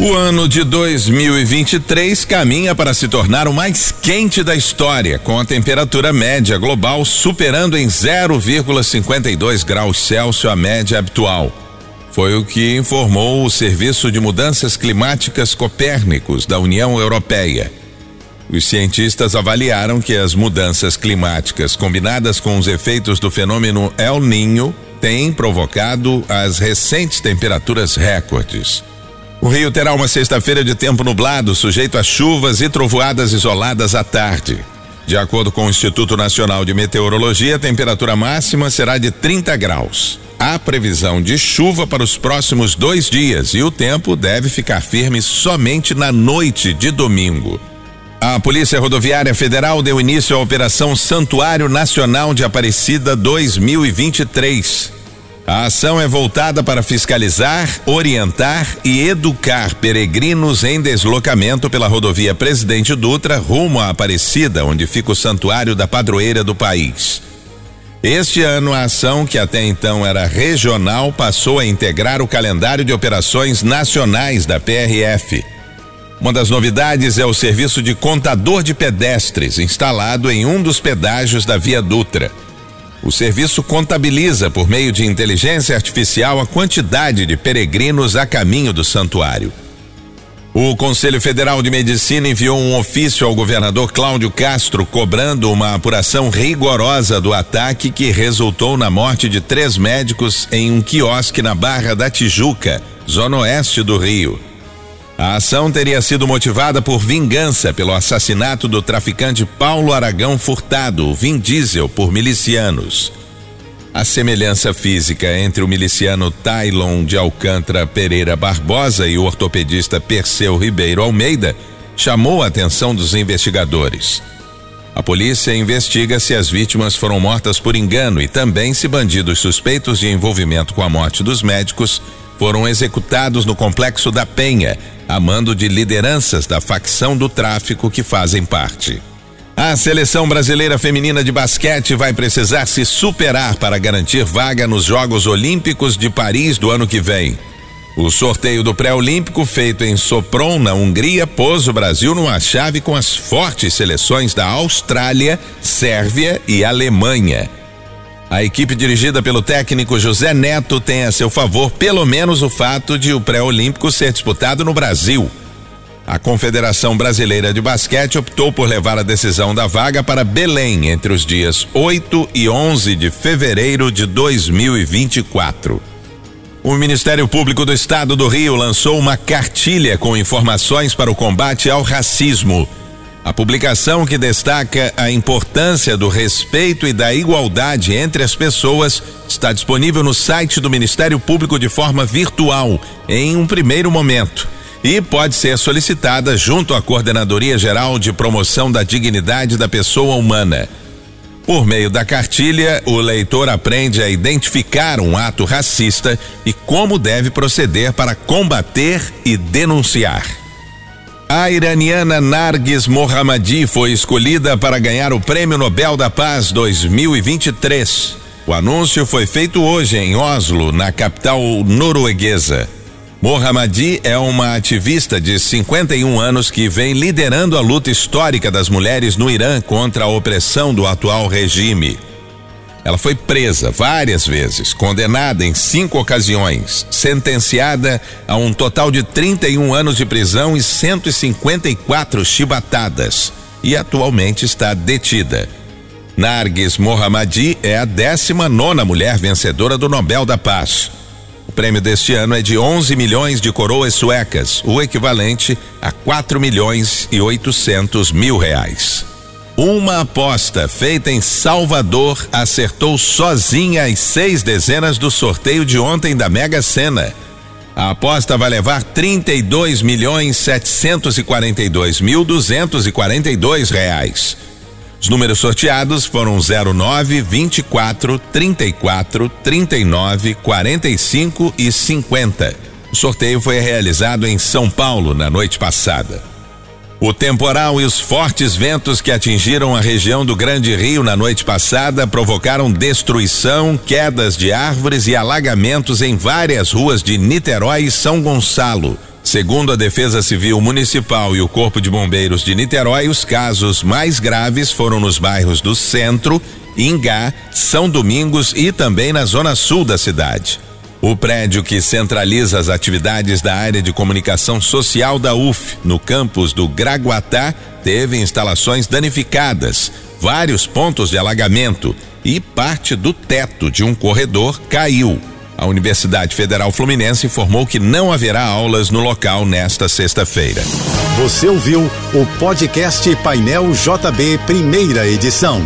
O ano de 2023 caminha para se tornar o mais quente da história, com a temperatura média global superando em 0,52 graus Celsius a média habitual. Foi o que informou o Serviço de Mudanças Climáticas Copérnicos da União Europeia. Os cientistas avaliaram que as mudanças climáticas combinadas com os efeitos do fenômeno El Ninho têm provocado as recentes temperaturas recordes. O Rio terá uma sexta-feira de tempo nublado, sujeito a chuvas e trovoadas isoladas à tarde. De acordo com o Instituto Nacional de Meteorologia, a temperatura máxima será de 30 graus. Há previsão de chuva para os próximos dois dias e o tempo deve ficar firme somente na noite de domingo. A Polícia Rodoviária Federal deu início à Operação Santuário Nacional de Aparecida 2023. A ação é voltada para fiscalizar, orientar e educar peregrinos em deslocamento pela rodovia Presidente Dutra rumo à Aparecida, onde fica o santuário da padroeira do país. Este ano, a ação, que até então era regional, passou a integrar o calendário de operações nacionais da PRF. Uma das novidades é o serviço de contador de pedestres, instalado em um dos pedágios da Via Dutra. O serviço contabiliza, por meio de inteligência artificial, a quantidade de peregrinos a caminho do santuário. O Conselho Federal de Medicina enviou um ofício ao governador Cláudio Castro cobrando uma apuração rigorosa do ataque que resultou na morte de três médicos em um quiosque na Barra da Tijuca, zona oeste do Rio. A ação teria sido motivada por vingança pelo assassinato do traficante Paulo Aragão Furtado, Vin Diesel, por milicianos. A semelhança física entre o miliciano Tylon de Alcântara Pereira Barbosa e o ortopedista Perseu Ribeiro Almeida chamou a atenção dos investigadores. A polícia investiga se as vítimas foram mortas por engano e também se bandidos suspeitos de envolvimento com a morte dos médicos foram executados no complexo da Penha, a mando de lideranças da facção do tráfico que fazem parte. A seleção brasileira feminina de basquete vai precisar se superar para garantir vaga nos Jogos Olímpicos de Paris do ano que vem. O sorteio do pré-olímpico feito em Sopron, na Hungria, pôs o Brasil numa chave com as fortes seleções da Austrália, Sérvia e Alemanha. A equipe dirigida pelo técnico José Neto tem a seu favor pelo menos o fato de o pré-olímpico ser disputado no Brasil. A Confederação Brasileira de Basquete optou por levar a decisão da vaga para Belém entre os dias 8 e 11 de fevereiro de 2024. O Ministério Público do Estado do Rio lançou uma cartilha com informações para o combate ao racismo a publicação que destaca a importância do respeito e da igualdade entre as pessoas está disponível no site do Ministério Público de forma virtual, em um primeiro momento. E pode ser solicitada junto à Coordenadoria Geral de Promoção da Dignidade da Pessoa Humana. Por meio da cartilha, o leitor aprende a identificar um ato racista e como deve proceder para combater e denunciar. A iraniana Nargis Mohammadi foi escolhida para ganhar o Prêmio Nobel da Paz 2023. O anúncio foi feito hoje em Oslo, na capital norueguesa. Mohammadi é uma ativista de 51 anos que vem liderando a luta histórica das mulheres no Irã contra a opressão do atual regime. Ela foi presa várias vezes, condenada em cinco ocasiões, sentenciada a um total de 31 anos de prisão e 154 chibatadas e atualmente está detida. Nargis Mohammadi é a 19 nona mulher vencedora do Nobel da Paz. O prêmio deste ano é de 11 milhões de coroas suecas, o equivalente a 4 milhões e 800 mil reais. Uma aposta feita em Salvador acertou sozinha as seis dezenas do sorteio de ontem da Mega Sena. A aposta vai levar 32 milhões 742 mil 242 reais. Os números sorteados foram 09, 24, 34, 39, 45 e 50. O sorteio foi realizado em São Paulo na noite passada. O temporal e os fortes ventos que atingiram a região do Grande Rio na noite passada provocaram destruição, quedas de árvores e alagamentos em várias ruas de Niterói e São Gonçalo. Segundo a Defesa Civil Municipal e o Corpo de Bombeiros de Niterói, os casos mais graves foram nos bairros do Centro, Ingá, São Domingos e também na zona sul da cidade. O prédio que centraliza as atividades da área de comunicação social da UF, no campus do Graguatá, teve instalações danificadas, vários pontos de alagamento e parte do teto de um corredor caiu. A Universidade Federal Fluminense informou que não haverá aulas no local nesta sexta-feira. Você ouviu o podcast Painel JB, primeira edição.